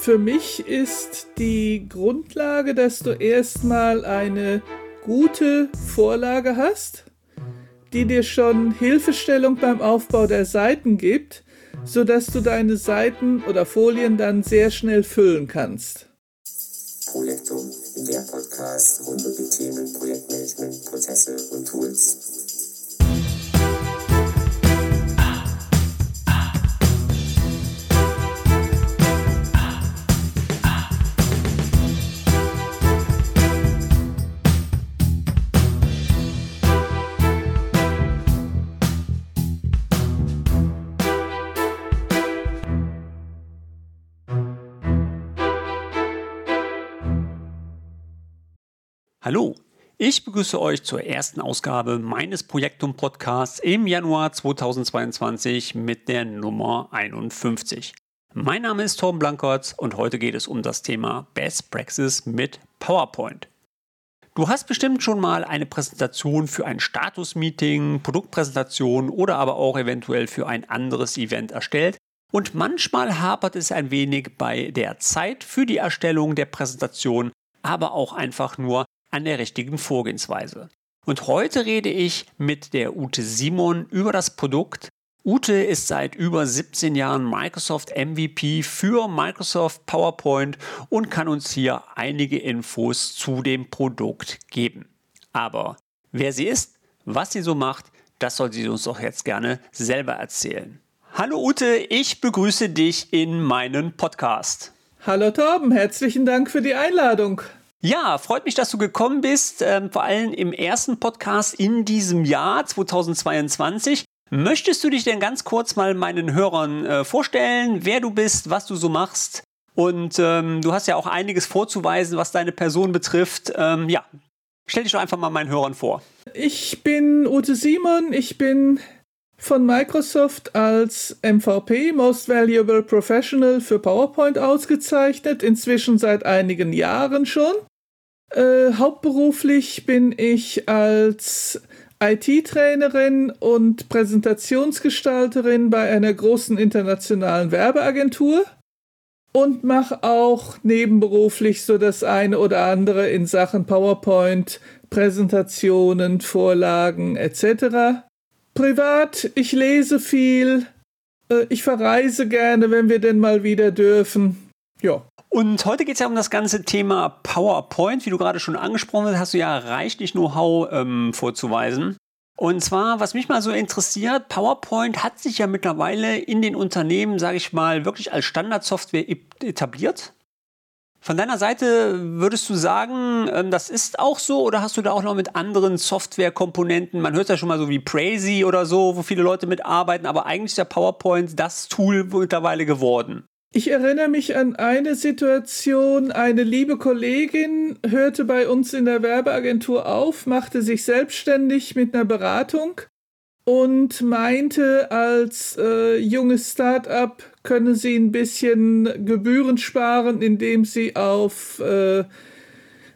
Für mich ist die Grundlage, dass du erstmal eine gute Vorlage hast, die dir schon Hilfestellung beim Aufbau der Seiten gibt, sodass du deine Seiten oder Folien dann sehr schnell füllen kannst. Projektum, der Podcast rund um die Themen Projektmanagement, Prozesse und Tools. Hallo, ich begrüße euch zur ersten Ausgabe meines Projektum Podcasts im Januar 2022 mit der Nummer 51. Mein Name ist Torben Blankertz und heute geht es um das Thema Best Praxis mit PowerPoint. Du hast bestimmt schon mal eine Präsentation für ein Status-Meeting, Produktpräsentation oder aber auch eventuell für ein anderes Event erstellt. Und manchmal hapert es ein wenig bei der Zeit für die Erstellung der Präsentation, aber auch einfach nur an der richtigen Vorgehensweise. Und heute rede ich mit der Ute Simon über das Produkt. Ute ist seit über 17 Jahren Microsoft MVP für Microsoft PowerPoint und kann uns hier einige Infos zu dem Produkt geben. Aber wer sie ist, was sie so macht, das soll sie uns doch jetzt gerne selber erzählen. Hallo Ute, ich begrüße dich in meinen Podcast. Hallo Torben, herzlichen Dank für die Einladung. Ja, freut mich, dass du gekommen bist, ähm, vor allem im ersten Podcast in diesem Jahr 2022. Möchtest du dich denn ganz kurz mal meinen Hörern äh, vorstellen, wer du bist, was du so machst? Und ähm, du hast ja auch einiges vorzuweisen, was deine Person betrifft. Ähm, ja, stell dich doch einfach mal meinen Hörern vor. Ich bin Ute Simon, ich bin von Microsoft als MVP Most Valuable Professional für PowerPoint ausgezeichnet, inzwischen seit einigen Jahren schon. Äh, hauptberuflich bin ich als IT-Trainerin und Präsentationsgestalterin bei einer großen internationalen Werbeagentur und mache auch nebenberuflich so das eine oder andere in Sachen PowerPoint, Präsentationen, Vorlagen etc. Privat, ich lese viel, äh, ich verreise gerne, wenn wir denn mal wieder dürfen. Ja. Und heute geht es ja um das ganze Thema PowerPoint. Wie du gerade schon angesprochen hast, hast du ja reichlich Know-how ähm, vorzuweisen. Und zwar, was mich mal so interessiert, PowerPoint hat sich ja mittlerweile in den Unternehmen, sage ich mal, wirklich als Standardsoftware etabliert. Von deiner Seite würdest du sagen, ähm, das ist auch so oder hast du da auch noch mit anderen Softwarekomponenten, man hört ja schon mal so wie Prazy oder so, wo viele Leute mitarbeiten, aber eigentlich ist ja PowerPoint das Tool mittlerweile geworden. Ich erinnere mich an eine Situation, eine liebe Kollegin hörte bei uns in der Werbeagentur auf, machte sich selbstständig mit einer Beratung und meinte, als äh, junges Start-up könne sie ein bisschen Gebühren sparen, indem sie auf äh,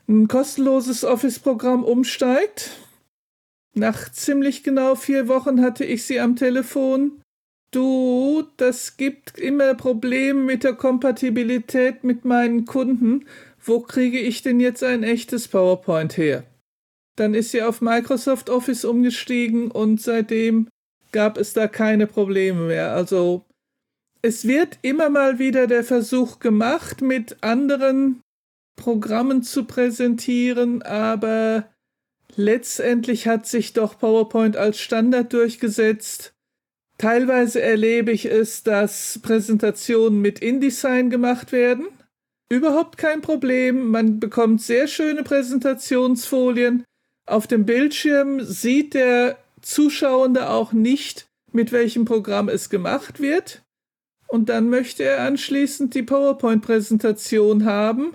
ein kostenloses Office-Programm umsteigt. Nach ziemlich genau vier Wochen hatte ich sie am Telefon du, das gibt immer Probleme mit der Kompatibilität mit meinen Kunden. Wo kriege ich denn jetzt ein echtes PowerPoint her? Dann ist sie auf Microsoft Office umgestiegen und seitdem gab es da keine Probleme mehr. Also es wird immer mal wieder der Versuch gemacht, mit anderen Programmen zu präsentieren, aber letztendlich hat sich doch PowerPoint als Standard durchgesetzt Teilweise erlebe ich es, dass Präsentationen mit InDesign gemacht werden. Überhaupt kein Problem. Man bekommt sehr schöne Präsentationsfolien. Auf dem Bildschirm sieht der Zuschauende auch nicht, mit welchem Programm es gemacht wird. Und dann möchte er anschließend die PowerPoint-Präsentation haben.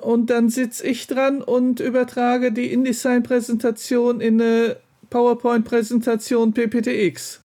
Und dann sitze ich dran und übertrage die InDesign-Präsentation in eine PowerPoint-Präsentation PPTX.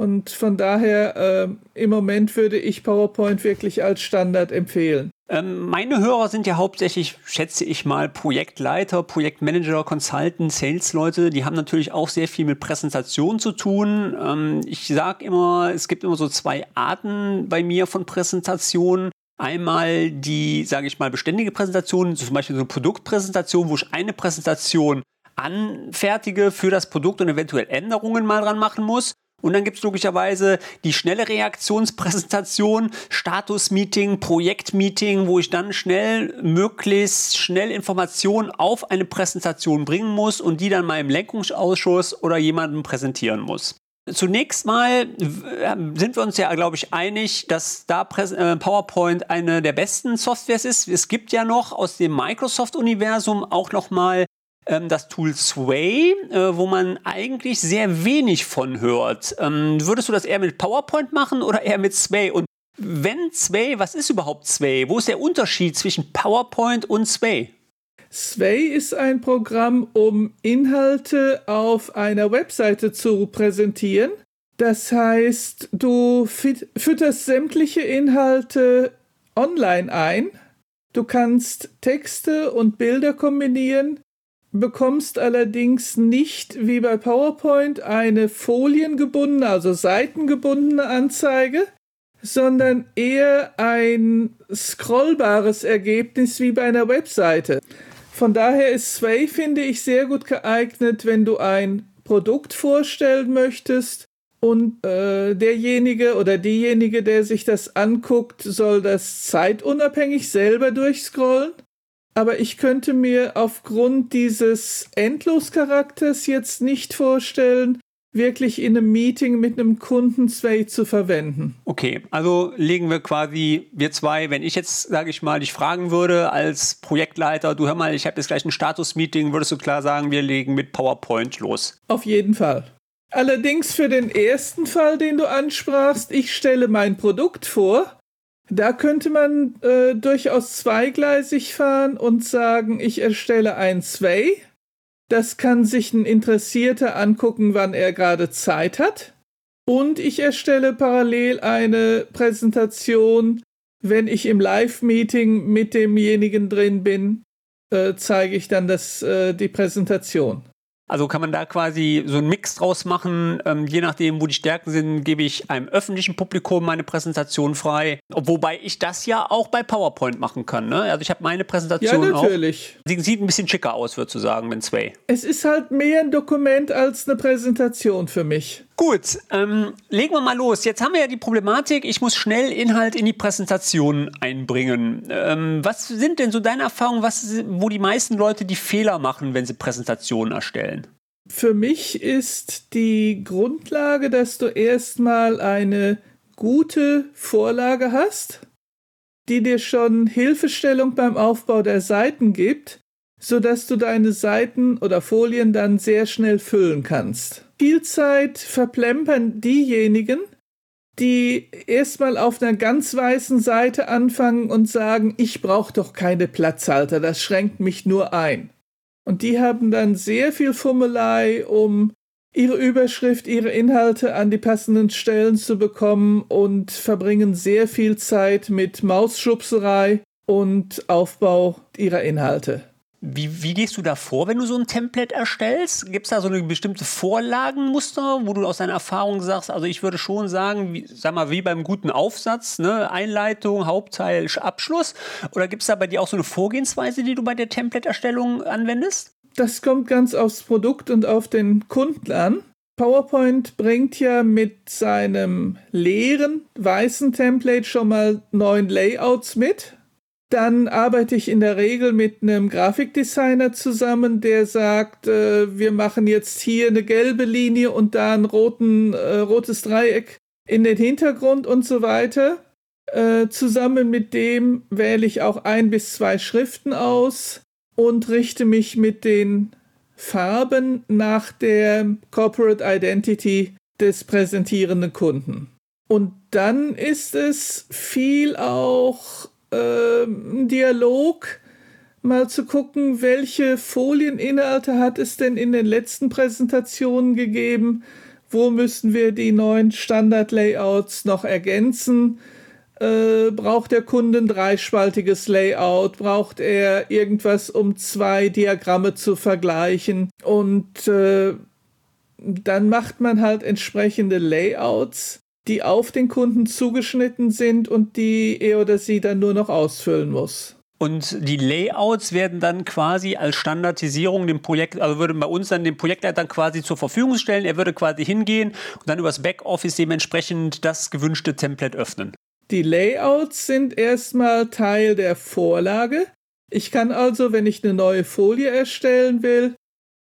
Und von daher, äh, im Moment würde ich PowerPoint wirklich als Standard empfehlen. Ähm, meine Hörer sind ja hauptsächlich, schätze ich mal, Projektleiter, Projektmanager, Consultant, Sales-Leute. Die haben natürlich auch sehr viel mit Präsentation zu tun. Ähm, ich sage immer, es gibt immer so zwei Arten bei mir von Präsentationen. Einmal die, sage ich mal, beständige Präsentation, zum Beispiel so eine Produktpräsentation, wo ich eine Präsentation anfertige für das Produkt und eventuell Änderungen mal dran machen muss. Und dann gibt es logischerweise die schnelle Reaktionspräsentation, Status-Meeting, Projekt-Meeting, wo ich dann schnell, möglichst schnell Informationen auf eine Präsentation bringen muss und die dann meinem Lenkungsausschuss oder jemandem präsentieren muss. Zunächst mal sind wir uns ja, glaube ich, einig, dass da äh, PowerPoint eine der besten Softwares ist. Es gibt ja noch aus dem Microsoft-Universum auch noch mal das Tool Sway, äh, wo man eigentlich sehr wenig von hört. Ähm, würdest du das eher mit PowerPoint machen oder eher mit Sway? Und wenn Sway, was ist überhaupt Sway? Wo ist der Unterschied zwischen PowerPoint und Sway? Sway ist ein Programm, um Inhalte auf einer Webseite zu präsentieren. Das heißt, du fütterst sämtliche Inhalte online ein. Du kannst Texte und Bilder kombinieren bekommst allerdings nicht wie bei PowerPoint eine foliengebundene, also seitengebundene Anzeige, sondern eher ein scrollbares Ergebnis wie bei einer Webseite. Von daher ist Sway, finde ich, sehr gut geeignet, wenn du ein Produkt vorstellen möchtest und äh, derjenige oder diejenige, der sich das anguckt, soll das zeitunabhängig selber durchscrollen aber ich könnte mir aufgrund dieses Endloscharakters jetzt nicht vorstellen, wirklich in einem Meeting mit einem Kunden Sway zu verwenden. Okay, also legen wir quasi, wir zwei, wenn ich jetzt, sage ich mal, dich fragen würde als Projektleiter, du hör mal, ich habe jetzt gleich ein Status-Meeting, würdest du klar sagen, wir legen mit PowerPoint los? Auf jeden Fall. Allerdings für den ersten Fall, den du ansprachst, ich stelle mein Produkt vor, da könnte man äh, durchaus zweigleisig fahren und sagen, ich erstelle ein Sway. Das kann sich ein Interessierter angucken, wann er gerade Zeit hat. Und ich erstelle parallel eine Präsentation, wenn ich im Live-Meeting mit demjenigen drin bin, äh, zeige ich dann das, äh, die Präsentation. Also kann man da quasi so einen Mix draus machen. Ähm, je nachdem, wo die Stärken sind, gebe ich einem öffentlichen Publikum meine Präsentation frei. Wobei ich das ja auch bei PowerPoint machen kann. Ne? Also ich habe meine Präsentation ja, natürlich. auch. Sie sieht ein bisschen schicker aus, würdest du sagen, mit Sway. Es ist halt mehr ein Dokument als eine Präsentation für mich. Gut, ähm, legen wir mal los. Jetzt haben wir ja die Problematik, ich muss schnell Inhalt in die Präsentation einbringen. Ähm, was sind denn so deine Erfahrungen, was, wo die meisten Leute die Fehler machen, wenn sie Präsentationen erstellen? Für mich ist die Grundlage, dass du erstmal eine gute Vorlage hast, die dir schon Hilfestellung beim Aufbau der Seiten gibt, sodass du deine Seiten oder Folien dann sehr schnell füllen kannst viel Zeit verplempern diejenigen, die erstmal auf einer ganz weißen Seite anfangen und sagen, ich brauche doch keine Platzhalter, das schränkt mich nur ein. Und die haben dann sehr viel Fummelei, um ihre Überschrift, ihre Inhalte an die passenden Stellen zu bekommen und verbringen sehr viel Zeit mit Mausschubserei und Aufbau ihrer Inhalte. Wie, wie gehst du da vor, wenn du so ein Template erstellst? Gibt es da so eine bestimmte Vorlagenmuster, wo du aus deiner Erfahrung sagst, also ich würde schon sagen, wie, sag mal, wie beim guten Aufsatz, ne? Einleitung, Hauptteil, Abschluss? Oder gibt es da bei dir auch so eine Vorgehensweise, die du bei der Template-Erstellung anwendest? Das kommt ganz aufs Produkt und auf den Kunden an. PowerPoint bringt ja mit seinem leeren weißen Template schon mal neun Layouts mit dann arbeite ich in der Regel mit einem Grafikdesigner zusammen, der sagt, äh, wir machen jetzt hier eine gelbe Linie und da ein roten, äh, rotes Dreieck in den Hintergrund und so weiter. Äh, zusammen mit dem wähle ich auch ein bis zwei Schriften aus und richte mich mit den Farben nach der Corporate Identity des präsentierenden Kunden. Und dann ist es viel auch äh, Dialog, mal zu gucken, welche Folieninhalte hat es denn in den letzten Präsentationen gegeben, wo müssen wir die neuen Standard-Layouts noch ergänzen. Äh, braucht der Kunde ein dreispaltiges Layout? Braucht er irgendwas, um zwei Diagramme zu vergleichen? Und äh, dann macht man halt entsprechende Layouts, die auf den Kunden zugeschnitten sind und die er oder sie dann nur noch ausfüllen muss. Und die Layouts werden dann quasi als Standardisierung dem Projekt, also würde bei uns dann dem Projektleiter quasi zur Verfügung stellen. Er würde quasi hingehen und dann übers Backoffice dementsprechend das gewünschte Template öffnen. Die Layouts sind erstmal Teil der Vorlage. Ich kann also, wenn ich eine neue Folie erstellen will,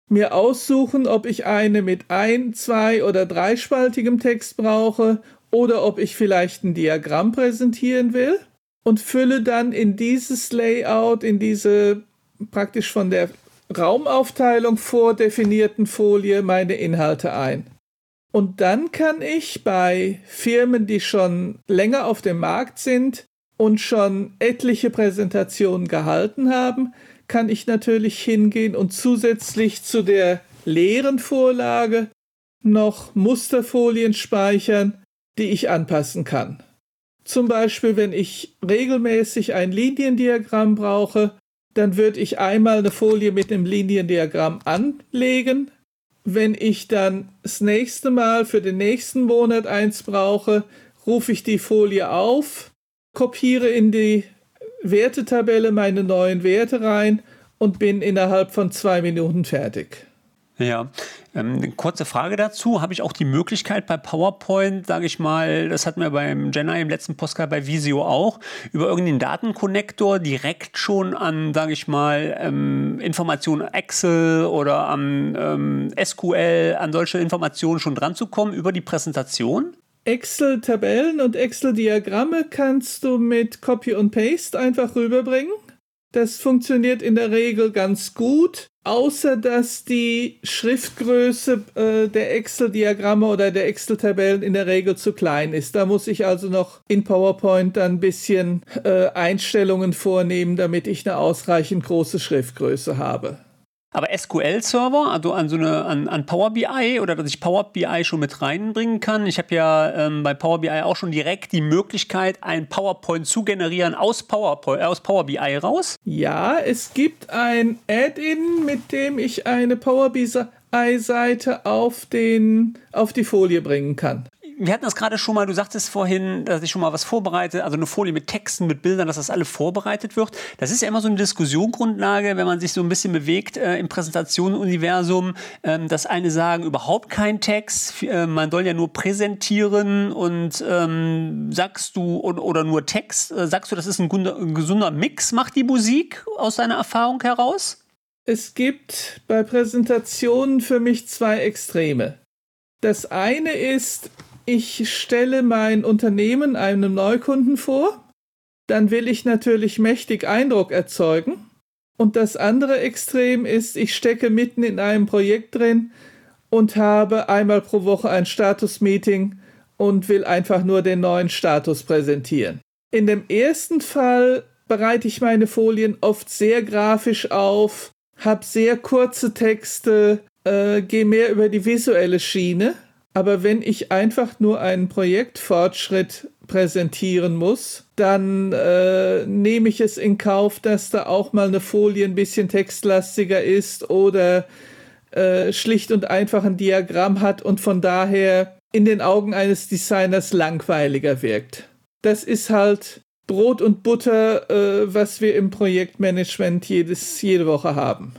mir aussuchen, ob ich eine mit ein, zwei oder dreispaltigem Text brauche oder ob ich vielleicht ein Diagramm präsentieren will und fülle dann in dieses Layout, in diese praktisch von der Raumaufteilung vordefinierten Folie meine Inhalte ein. Und dann kann ich bei Firmen, die schon länger auf dem Markt sind und schon etliche Präsentationen gehalten haben, kann ich natürlich hingehen und zusätzlich zu der leeren Vorlage noch Musterfolien speichern, die ich anpassen kann. Zum Beispiel, wenn ich regelmäßig ein Liniendiagramm brauche, dann würde ich einmal eine Folie mit einem Liniendiagramm anlegen. Wenn ich dann das nächste Mal für den nächsten Monat eins brauche, rufe ich die Folie auf, kopiere in die Wertetabelle meine neuen Werte rein und bin innerhalb von zwei Minuten fertig. Ja, ähm, kurze Frage dazu. Habe ich auch die Möglichkeit bei PowerPoint, sage ich mal, das hatten wir beim Jenna im letzten Postcard bei Visio auch, über irgendeinen Datenkonnektor direkt schon an, sage ich mal, ähm, Informationen Excel oder am ähm, SQL, an solche Informationen schon dran zu kommen über die Präsentation? Excel-Tabellen und Excel-Diagramme kannst du mit Copy und Paste einfach rüberbringen. Das funktioniert in der Regel ganz gut außer dass die Schriftgröße äh, der Excel-Diagramme oder der Excel-Tabellen in der Regel zu klein ist. Da muss ich also noch in PowerPoint dann ein bisschen äh, Einstellungen vornehmen, damit ich eine ausreichend große Schriftgröße habe. Aber SQL-Server, also an so eine, an, an Power BI oder dass ich Power BI schon mit reinbringen kann. Ich habe ja ähm, bei Power BI auch schon direkt die Möglichkeit, ein PowerPoint zu generieren aus, PowerPoint, aus Power BI raus. Ja, es gibt ein Add-in, mit dem ich eine Power BI-Seite auf, auf die Folie bringen kann wir hatten das gerade schon mal, du sagtest vorhin, dass ich schon mal was vorbereite, also eine Folie mit Texten, mit Bildern, dass das alles vorbereitet wird. Das ist ja immer so eine Diskussionsgrundlage, wenn man sich so ein bisschen bewegt äh, im Präsentationenuniversum, ähm, dass eine sagen, überhaupt kein Text, äh, man soll ja nur präsentieren und ähm, sagst du, oder, oder nur Text, äh, sagst du, das ist ein, ein gesunder Mix, macht die Musik aus deiner Erfahrung heraus? Es gibt bei Präsentationen für mich zwei Extreme. Das eine ist, ich stelle mein Unternehmen einem Neukunden vor, dann will ich natürlich mächtig Eindruck erzeugen. Und das andere Extrem ist, ich stecke mitten in einem Projekt drin und habe einmal pro Woche ein Status-Meeting und will einfach nur den neuen Status präsentieren. In dem ersten Fall bereite ich meine Folien oft sehr grafisch auf, habe sehr kurze Texte, äh, gehe mehr über die visuelle Schiene aber wenn ich einfach nur einen Projektfortschritt präsentieren muss, dann äh, nehme ich es in Kauf, dass da auch mal eine Folie ein bisschen textlastiger ist oder äh, schlicht und einfach ein Diagramm hat und von daher in den Augen eines Designers langweiliger wirkt. Das ist halt Brot und Butter, äh, was wir im Projektmanagement jedes, jede Woche haben.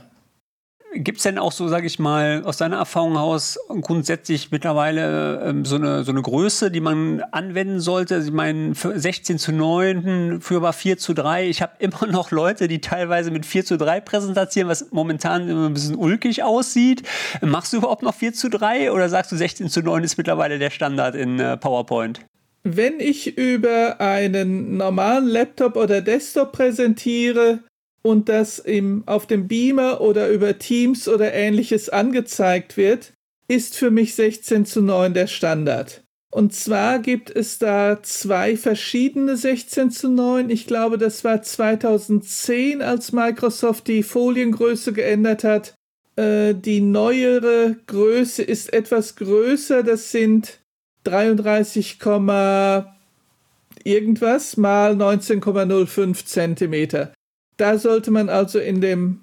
Gibt es denn auch so, sage ich mal, aus deiner Erfahrung heraus grundsätzlich mittlerweile ähm, so, eine, so eine Größe, die man anwenden sollte? Also ich meine, 16 zu 9, früher war 4 zu 3. Ich habe immer noch Leute, die teilweise mit 4 zu 3 präsentieren, was momentan immer ein bisschen ulkig aussieht. Machst du überhaupt noch 4 zu 3 oder sagst du 16 zu 9 ist mittlerweile der Standard in äh, PowerPoint? Wenn ich über einen normalen Laptop oder Desktop präsentiere, und das im, auf dem Beamer oder über Teams oder ähnliches angezeigt wird, ist für mich 16 zu 9 der Standard. Und zwar gibt es da zwei verschiedene 16 zu 9. Ich glaube, das war 2010, als Microsoft die Foliengröße geändert hat. Äh, die neuere Größe ist etwas größer. Das sind 33, irgendwas mal 19,05 Zentimeter. Da sollte man also in, dem,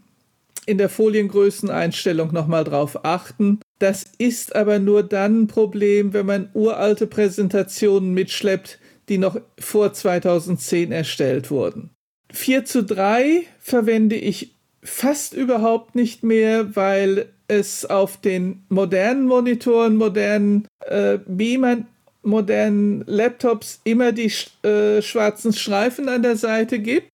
in der Foliengrößeneinstellung nochmal drauf achten. Das ist aber nur dann ein Problem, wenn man uralte Präsentationen mitschleppt, die noch vor 2010 erstellt wurden. 4 zu 3 verwende ich fast überhaupt nicht mehr, weil es auf den modernen Monitoren, modernen äh, Beamern, modernen Laptops immer die äh, schwarzen Streifen an der Seite gibt.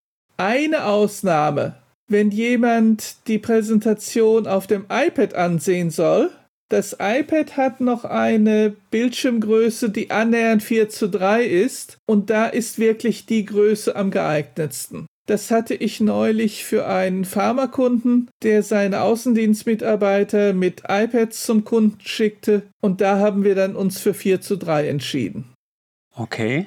Eine Ausnahme, wenn jemand die Präsentation auf dem iPad ansehen soll, das iPad hat noch eine Bildschirmgröße, die annähernd 4 zu 3 ist und da ist wirklich die Größe am geeignetsten. Das hatte ich neulich für einen Pharmakunden, der seine Außendienstmitarbeiter mit iPads zum Kunden schickte und da haben wir dann uns für 4 zu 3 entschieden. Okay.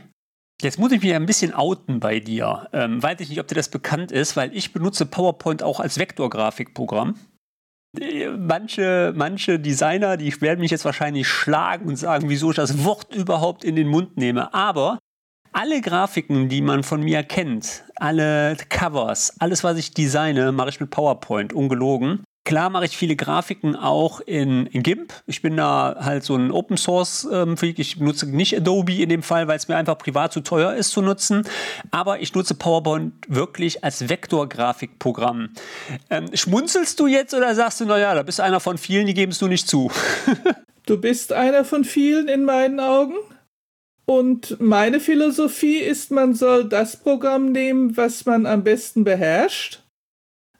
Jetzt muss ich mich ein bisschen outen bei dir. Ähm, weiß ich nicht, ob dir das bekannt ist, weil ich benutze PowerPoint auch als Vektorgrafikprogramm. Manche, manche Designer, die werden mich jetzt wahrscheinlich schlagen und sagen, wieso ich das Wort überhaupt in den Mund nehme. Aber alle Grafiken, die man von mir kennt, alle Covers, alles, was ich designe, mache ich mit PowerPoint, ungelogen. Klar mache ich viele Grafiken auch in, in GIMP. Ich bin da halt so ein Open Source ähm, Freak. Ich nutze nicht Adobe in dem Fall, weil es mir einfach privat zu teuer ist zu nutzen. Aber ich nutze PowerPoint wirklich als Vektorgrafikprogramm. Ähm, schmunzelst du jetzt oder sagst du, naja, da bist einer von vielen, die geben es nur nicht zu? du bist einer von vielen in meinen Augen. Und meine Philosophie ist, man soll das Programm nehmen, was man am besten beherrscht.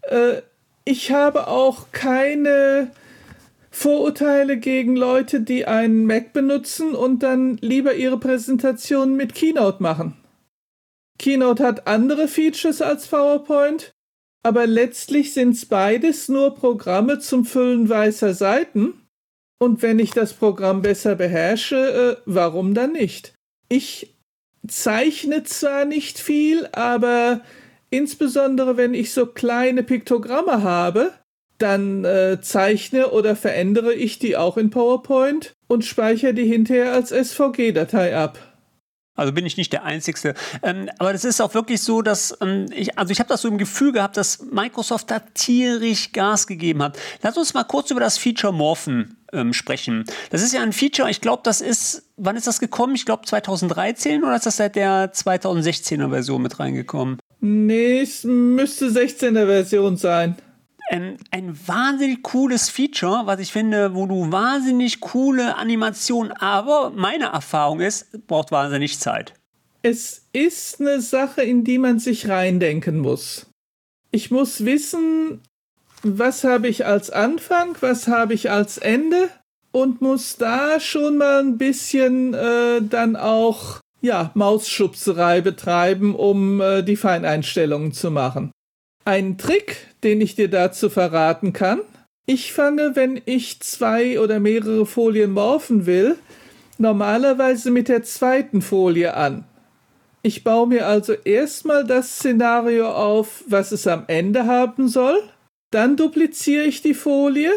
Äh, ich habe auch keine Vorurteile gegen Leute, die einen Mac benutzen und dann lieber ihre Präsentationen mit Keynote machen. Keynote hat andere Features als PowerPoint, aber letztlich sind es beides nur Programme zum Füllen weißer Seiten. Und wenn ich das Programm besser beherrsche, äh, warum dann nicht? Ich zeichne zwar nicht viel, aber Insbesondere wenn ich so kleine Piktogramme habe, dann äh, zeichne oder verändere ich die auch in PowerPoint und speichere die hinterher als SVG-Datei ab. Also bin ich nicht der Einzige. Ähm, aber das ist auch wirklich so, dass ähm, ich, also ich habe das so im Gefühl gehabt, dass Microsoft da tierisch Gas gegeben hat. Lass uns mal kurz über das Feature Morphen ähm, sprechen. Das ist ja ein Feature, ich glaube, das ist, wann ist das gekommen? Ich glaube 2013 oder ist das seit der 2016er Version mit reingekommen? Nee, es müsste 16er Version sein. Ein, ein wahnsinnig cooles Feature, was ich finde, wo du wahnsinnig coole Animationen, aber meine Erfahrung ist, braucht wahnsinnig Zeit. Es ist eine Sache, in die man sich reindenken muss. Ich muss wissen, was habe ich als Anfang, was habe ich als Ende und muss da schon mal ein bisschen äh, dann auch ja, Mausschubserei betreiben, um äh, die Feineinstellungen zu machen. Ein Trick, den ich dir dazu verraten kann. Ich fange, wenn ich zwei oder mehrere Folien morphen will, normalerweise mit der zweiten Folie an. Ich baue mir also erstmal das Szenario auf, was es am Ende haben soll, dann dupliziere ich die Folie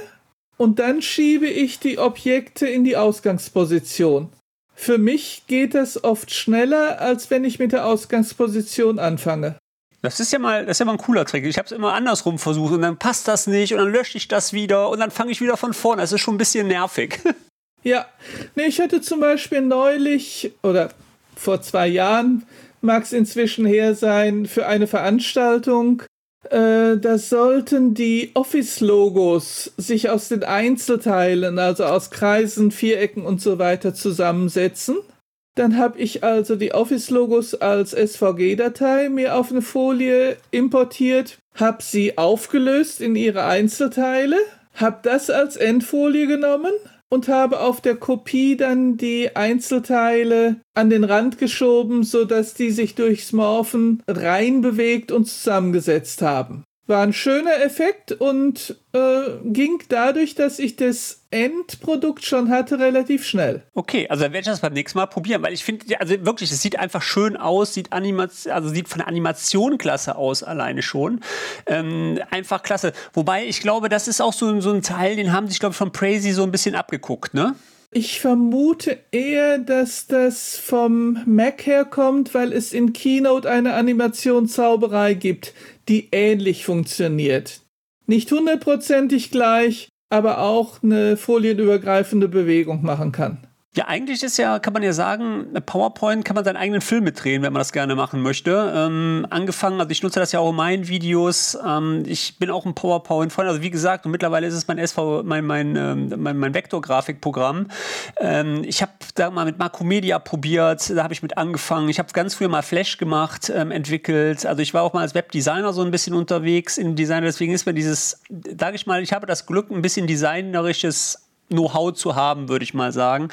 und dann schiebe ich die Objekte in die Ausgangsposition. Für mich geht das oft schneller, als wenn ich mit der Ausgangsposition anfange. Das ist ja mal, das ist ja mal ein cooler Trick. Ich habe es immer andersrum versucht und dann passt das nicht und dann lösche ich das wieder und dann fange ich wieder von vorne. Das ist schon ein bisschen nervig. Ja, nee, ich hatte zum Beispiel neulich oder vor zwei Jahren, mag es inzwischen her sein, für eine Veranstaltung äh, da sollten die Office-Logos sich aus den Einzelteilen, also aus Kreisen, Vierecken und so weiter zusammensetzen. Dann habe ich also die Office-Logos als SVG-Datei mir auf eine Folie importiert, habe sie aufgelöst in ihre Einzelteile, habe das als Endfolie genommen, und habe auf der Kopie dann die Einzelteile an den Rand geschoben, sodass die sich durchs Morphen reinbewegt und zusammengesetzt haben. War ein schöner Effekt und äh, ging dadurch, dass ich das Endprodukt schon hatte, relativ schnell. Okay, also werde ich das beim nächsten Mal probieren, weil ich finde, also wirklich, es sieht einfach schön aus, sieht also sieht von der Animation klasse aus alleine schon. Ähm, einfach klasse. Wobei ich glaube, das ist auch so, so ein Teil, den haben sich, glaube ich, von Crazy so ein bisschen abgeguckt, ne? Ich vermute eher, dass das vom Mac herkommt, weil es in Keynote eine Animationszauberei gibt, die ähnlich funktioniert. Nicht hundertprozentig gleich, aber auch eine folienübergreifende Bewegung machen kann. Ja, eigentlich ist ja, kann man ja sagen, PowerPoint kann man seinen eigenen Film mitdrehen, wenn man das gerne machen möchte. Ähm, angefangen, also ich nutze das ja auch in meinen Videos. Ähm, ich bin auch ein PowerPoint-Freund. Also wie gesagt, und mittlerweile ist es mein SV, mein, mein, ähm, mein, mein Vektorgrafikprogramm. Ähm, ich habe da mal mit Makromedia probiert, da habe ich mit angefangen. Ich habe ganz früher mal Flash gemacht, ähm, entwickelt. Also ich war auch mal als Webdesigner so ein bisschen unterwegs in Design. Deswegen ist mir dieses, sage ich mal, ich habe das Glück, ein bisschen designerisches Know-how zu haben, würde ich mal sagen.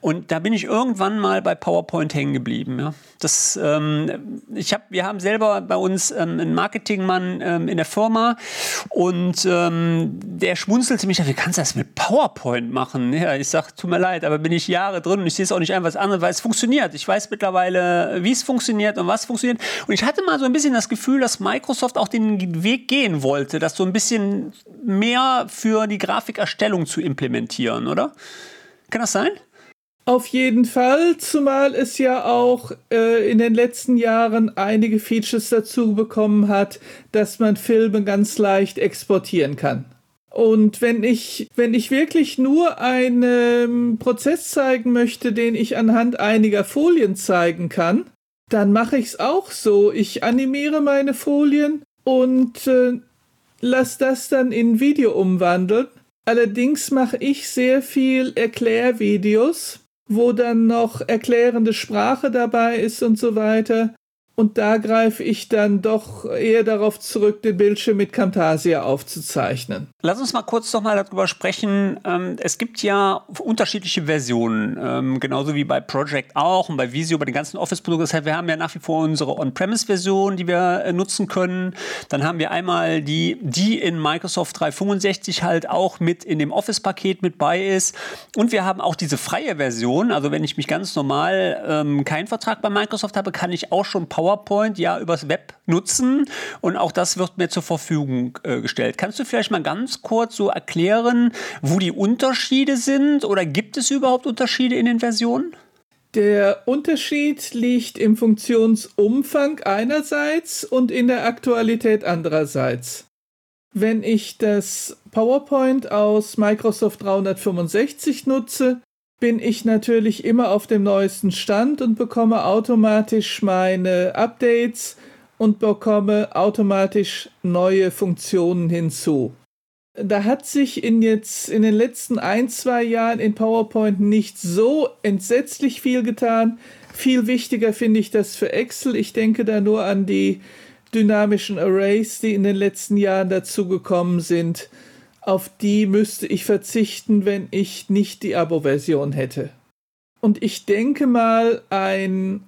Und da bin ich irgendwann mal bei PowerPoint hängen geblieben. Ja. Das, ähm, ich hab, wir haben selber bei uns ähm, einen Marketingmann ähm, in der Firma und ähm, der schmunzelte mich, wie kannst du das mit PowerPoint machen? Ja, ich sage, tut mir leid, aber bin ich Jahre drin und ich sehe es auch nicht einfach anderes, weil es funktioniert. Ich weiß mittlerweile, wie es funktioniert und was funktioniert. Und ich hatte mal so ein bisschen das Gefühl, dass Microsoft auch den Weg gehen wollte, das so ein bisschen mehr für die Grafikerstellung zu implementieren, oder? Kann das sein? Auf jeden Fall, zumal es ja auch äh, in den letzten Jahren einige Features dazu bekommen hat, dass man Filme ganz leicht exportieren kann. Und wenn ich, wenn ich wirklich nur einen Prozess zeigen möchte, den ich anhand einiger Folien zeigen kann, dann mache ich es auch so. Ich animiere meine Folien und äh, lasse das dann in Video umwandeln. Allerdings mache ich sehr viel Erklärvideos wo dann noch erklärende Sprache dabei ist und so weiter. Und da greife ich dann doch eher darauf zurück, den Bildschirm mit Camtasia aufzuzeichnen. Lass uns mal kurz noch mal darüber sprechen. Ähm, es gibt ja unterschiedliche Versionen, ähm, genauso wie bei Project auch und bei Visio, bei den ganzen Office-Produkten. Das heißt, wir haben ja nach wie vor unsere On-Premise-Version, die wir äh, nutzen können. Dann haben wir einmal die, die in Microsoft 365 halt auch mit in dem Office-Paket mit bei ist. Und wir haben auch diese freie Version. Also wenn ich mich ganz normal ähm, keinen Vertrag bei Microsoft habe, kann ich auch schon PowerPoint PowerPoint ja übers Web nutzen und auch das wird mir zur Verfügung äh, gestellt. Kannst du vielleicht mal ganz kurz so erklären, wo die Unterschiede sind oder gibt es überhaupt Unterschiede in den Versionen? Der Unterschied liegt im Funktionsumfang einerseits und in der Aktualität andererseits. Wenn ich das PowerPoint aus Microsoft 365 nutze, bin ich natürlich immer auf dem neuesten Stand und bekomme automatisch meine Updates und bekomme automatisch neue Funktionen hinzu. Da hat sich in jetzt in den letzten ein, zwei Jahren in PowerPoint nicht so entsetzlich viel getan. Viel wichtiger finde ich das für Excel. Ich denke da nur an die dynamischen Arrays, die in den letzten Jahren dazugekommen sind auf die müsste ich verzichten, wenn ich nicht die Abo-Version hätte. Und ich denke mal, ein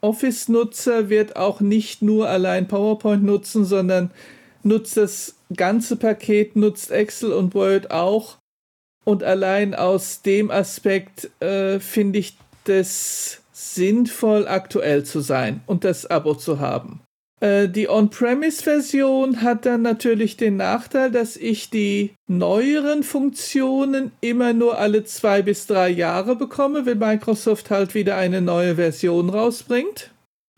Office-Nutzer wird auch nicht nur allein PowerPoint nutzen, sondern nutzt das ganze Paket, nutzt Excel und Word auch. Und allein aus dem Aspekt äh, finde ich das sinnvoll, aktuell zu sein und das Abo zu haben. Äh, die On-Premise-Version hat dann natürlich den Nachteil, dass ich die neueren Funktionen immer nur alle zwei bis drei Jahre bekomme, wenn Microsoft halt wieder eine neue Version rausbringt.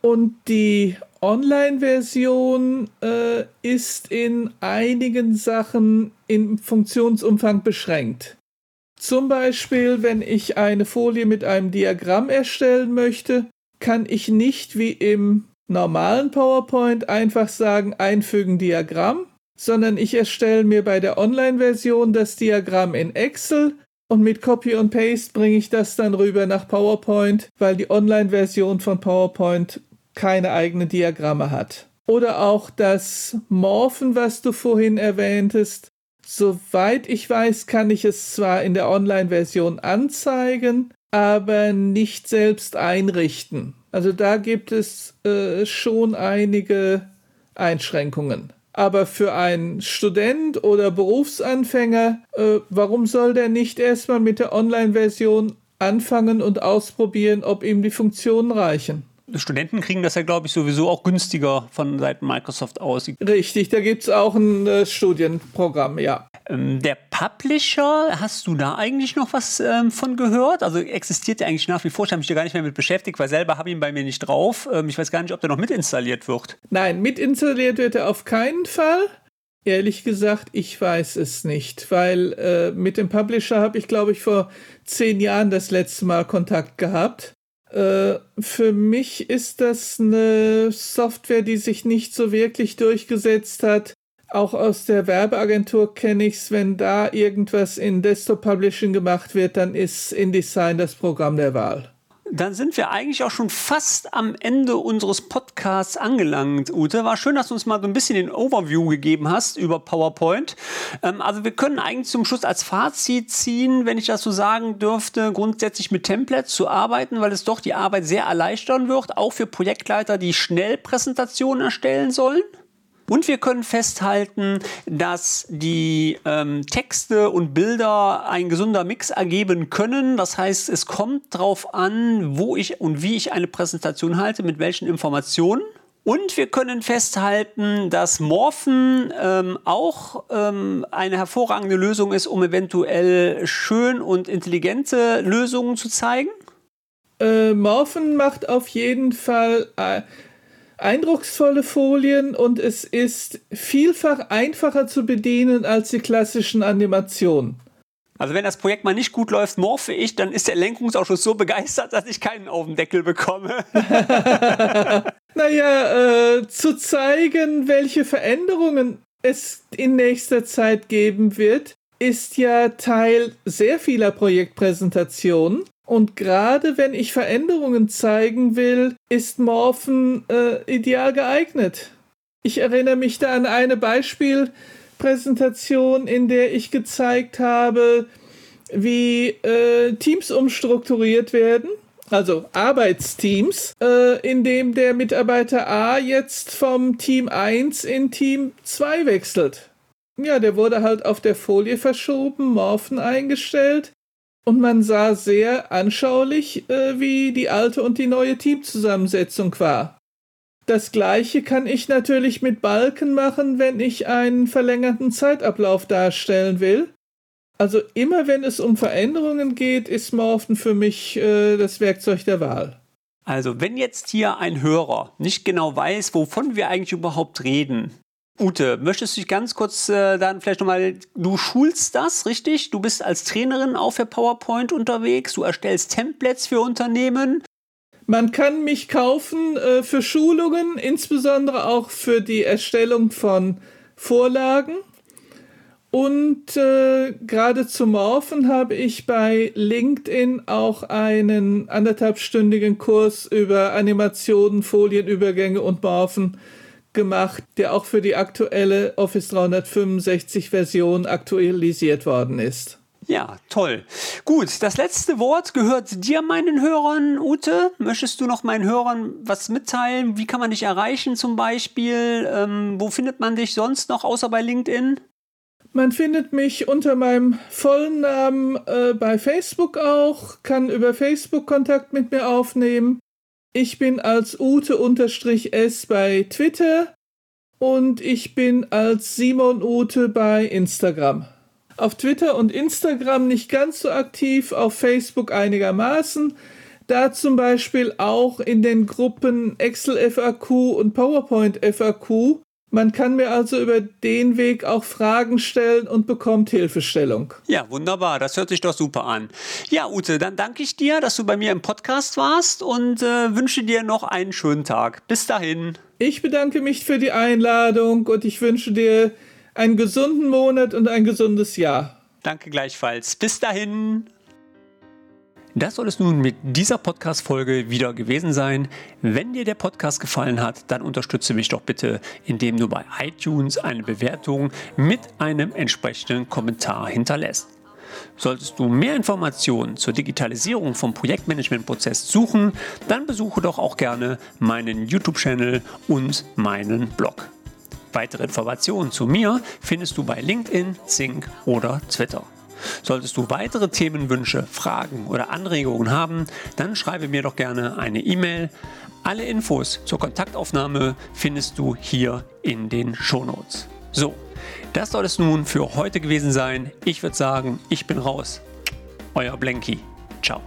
Und die Online-Version äh, ist in einigen Sachen im Funktionsumfang beschränkt. Zum Beispiel, wenn ich eine Folie mit einem Diagramm erstellen möchte, kann ich nicht wie im normalen PowerPoint einfach sagen, einfügen Diagramm, sondern ich erstelle mir bei der Online-Version das Diagramm in Excel und mit Copy und Paste bringe ich das dann rüber nach PowerPoint, weil die Online-Version von PowerPoint keine eigenen Diagramme hat. Oder auch das Morphen, was du vorhin erwähntest. Soweit ich weiß, kann ich es zwar in der Online-Version anzeigen, aber nicht selbst einrichten. Also da gibt es äh, schon einige Einschränkungen. Aber für einen Student oder Berufsanfänger, äh, warum soll der nicht erstmal mit der Online-Version anfangen und ausprobieren, ob ihm die Funktionen reichen? Studenten kriegen das ja, glaube ich, sowieso auch günstiger von Seiten Microsoft aus. Richtig, da gibt es auch ein äh, Studienprogramm, ja. Ähm, der Publisher, hast du da eigentlich noch was ähm, von gehört? Also existiert der eigentlich nach wie vor? Ich habe mich da gar nicht mehr mit beschäftigt, weil selber habe ich ihn bei mir nicht drauf. Ähm, ich weiß gar nicht, ob der noch mitinstalliert wird. Nein, mitinstalliert wird er auf keinen Fall. Ehrlich gesagt, ich weiß es nicht, weil äh, mit dem Publisher habe ich, glaube ich, vor zehn Jahren das letzte Mal Kontakt gehabt. Äh, für mich ist das eine Software, die sich nicht so wirklich durchgesetzt hat. Auch aus der Werbeagentur kenne ich es, wenn da irgendwas in Desktop Publishing gemacht wird, dann ist InDesign das Programm der Wahl dann sind wir eigentlich auch schon fast am Ende unseres Podcasts angelangt, Ute. War schön, dass du uns mal so ein bisschen den Overview gegeben hast über PowerPoint. Ähm, also wir können eigentlich zum Schluss als Fazit ziehen, wenn ich das so sagen dürfte, grundsätzlich mit Templates zu arbeiten, weil es doch die Arbeit sehr erleichtern wird, auch für Projektleiter, die schnell Präsentationen erstellen sollen. Und wir können festhalten, dass die ähm, Texte und Bilder ein gesunder Mix ergeben können. Das heißt, es kommt darauf an, wo ich und wie ich eine Präsentation halte, mit welchen Informationen. Und wir können festhalten, dass Morphen ähm, auch ähm, eine hervorragende Lösung ist, um eventuell schön und intelligente Lösungen zu zeigen. Äh, Morphen macht auf jeden Fall äh, eindrucksvolle Folien und es ist vielfach einfacher zu bedienen als die klassischen Animationen. Also wenn das Projekt mal nicht gut läuft, morphe ich, dann ist der Lenkungsausschuss so begeistert, dass ich keinen auf den Deckel bekomme. naja, äh, zu zeigen, welche Veränderungen es in nächster Zeit geben wird, ist ja Teil sehr vieler Projektpräsentationen. Und gerade wenn ich Veränderungen zeigen will, ist Morphen äh, ideal geeignet. Ich erinnere mich da an eine Beispielpräsentation, in der ich gezeigt habe, wie äh, Teams umstrukturiert werden, also Arbeitsteams, äh, in der Mitarbeiter A jetzt vom Team 1 in Team 2 wechselt. Ja, der wurde halt auf der Folie verschoben, Morphen eingestellt und man sah sehr anschaulich, äh, wie die alte und die neue Teamzusammensetzung war. Das gleiche kann ich natürlich mit Balken machen, wenn ich einen verlängerten Zeitablauf darstellen will. Also immer wenn es um Veränderungen geht, ist Morphen für mich äh, das Werkzeug der Wahl. Also wenn jetzt hier ein Hörer nicht genau weiß, wovon wir eigentlich überhaupt reden, Ute, möchtest du dich ganz kurz äh, dann vielleicht nochmal, du schulst das, richtig? Du bist als Trainerin auf der PowerPoint unterwegs, du erstellst Templates für Unternehmen. Man kann mich kaufen äh, für Schulungen, insbesondere auch für die Erstellung von Vorlagen. Und äh, gerade zu Morphen habe ich bei LinkedIn auch einen anderthalbstündigen Kurs über Animationen, Folienübergänge und Morphen gemacht, der auch für die aktuelle Office 365 Version aktualisiert worden ist. Ja, toll. Gut, das letzte Wort gehört dir, meinen Hörern, Ute. Möchtest du noch meinen Hörern was mitteilen? Wie kann man dich erreichen zum Beispiel? Ähm, wo findet man dich sonst noch außer bei LinkedIn? Man findet mich unter meinem vollen Namen äh, bei Facebook auch, kann über Facebook Kontakt mit mir aufnehmen. Ich bin als Ute-S bei Twitter und ich bin als Simon Ute bei Instagram. Auf Twitter und Instagram nicht ganz so aktiv, auf Facebook einigermaßen. Da zum Beispiel auch in den Gruppen Excel FAQ und PowerPoint FAQ man kann mir also über den Weg auch Fragen stellen und bekommt Hilfestellung. Ja, wunderbar. Das hört sich doch super an. Ja, Ute, dann danke ich dir, dass du bei mir im Podcast warst und äh, wünsche dir noch einen schönen Tag. Bis dahin. Ich bedanke mich für die Einladung und ich wünsche dir einen gesunden Monat und ein gesundes Jahr. Danke gleichfalls. Bis dahin. Das soll es nun mit dieser Podcast-Folge wieder gewesen sein. Wenn dir der Podcast gefallen hat, dann unterstütze mich doch bitte, indem du bei iTunes eine Bewertung mit einem entsprechenden Kommentar hinterlässt. Solltest du mehr Informationen zur Digitalisierung vom Projektmanagementprozess suchen, dann besuche doch auch gerne meinen YouTube-Channel und meinen Blog. Weitere Informationen zu mir findest du bei LinkedIn, Zing oder Twitter. Solltest du weitere Themenwünsche, Fragen oder Anregungen haben, dann schreibe mir doch gerne eine E-Mail. Alle Infos zur Kontaktaufnahme findest du hier in den Shownotes. So, das soll es nun für heute gewesen sein. Ich würde sagen, ich bin raus. Euer Blanky. Ciao.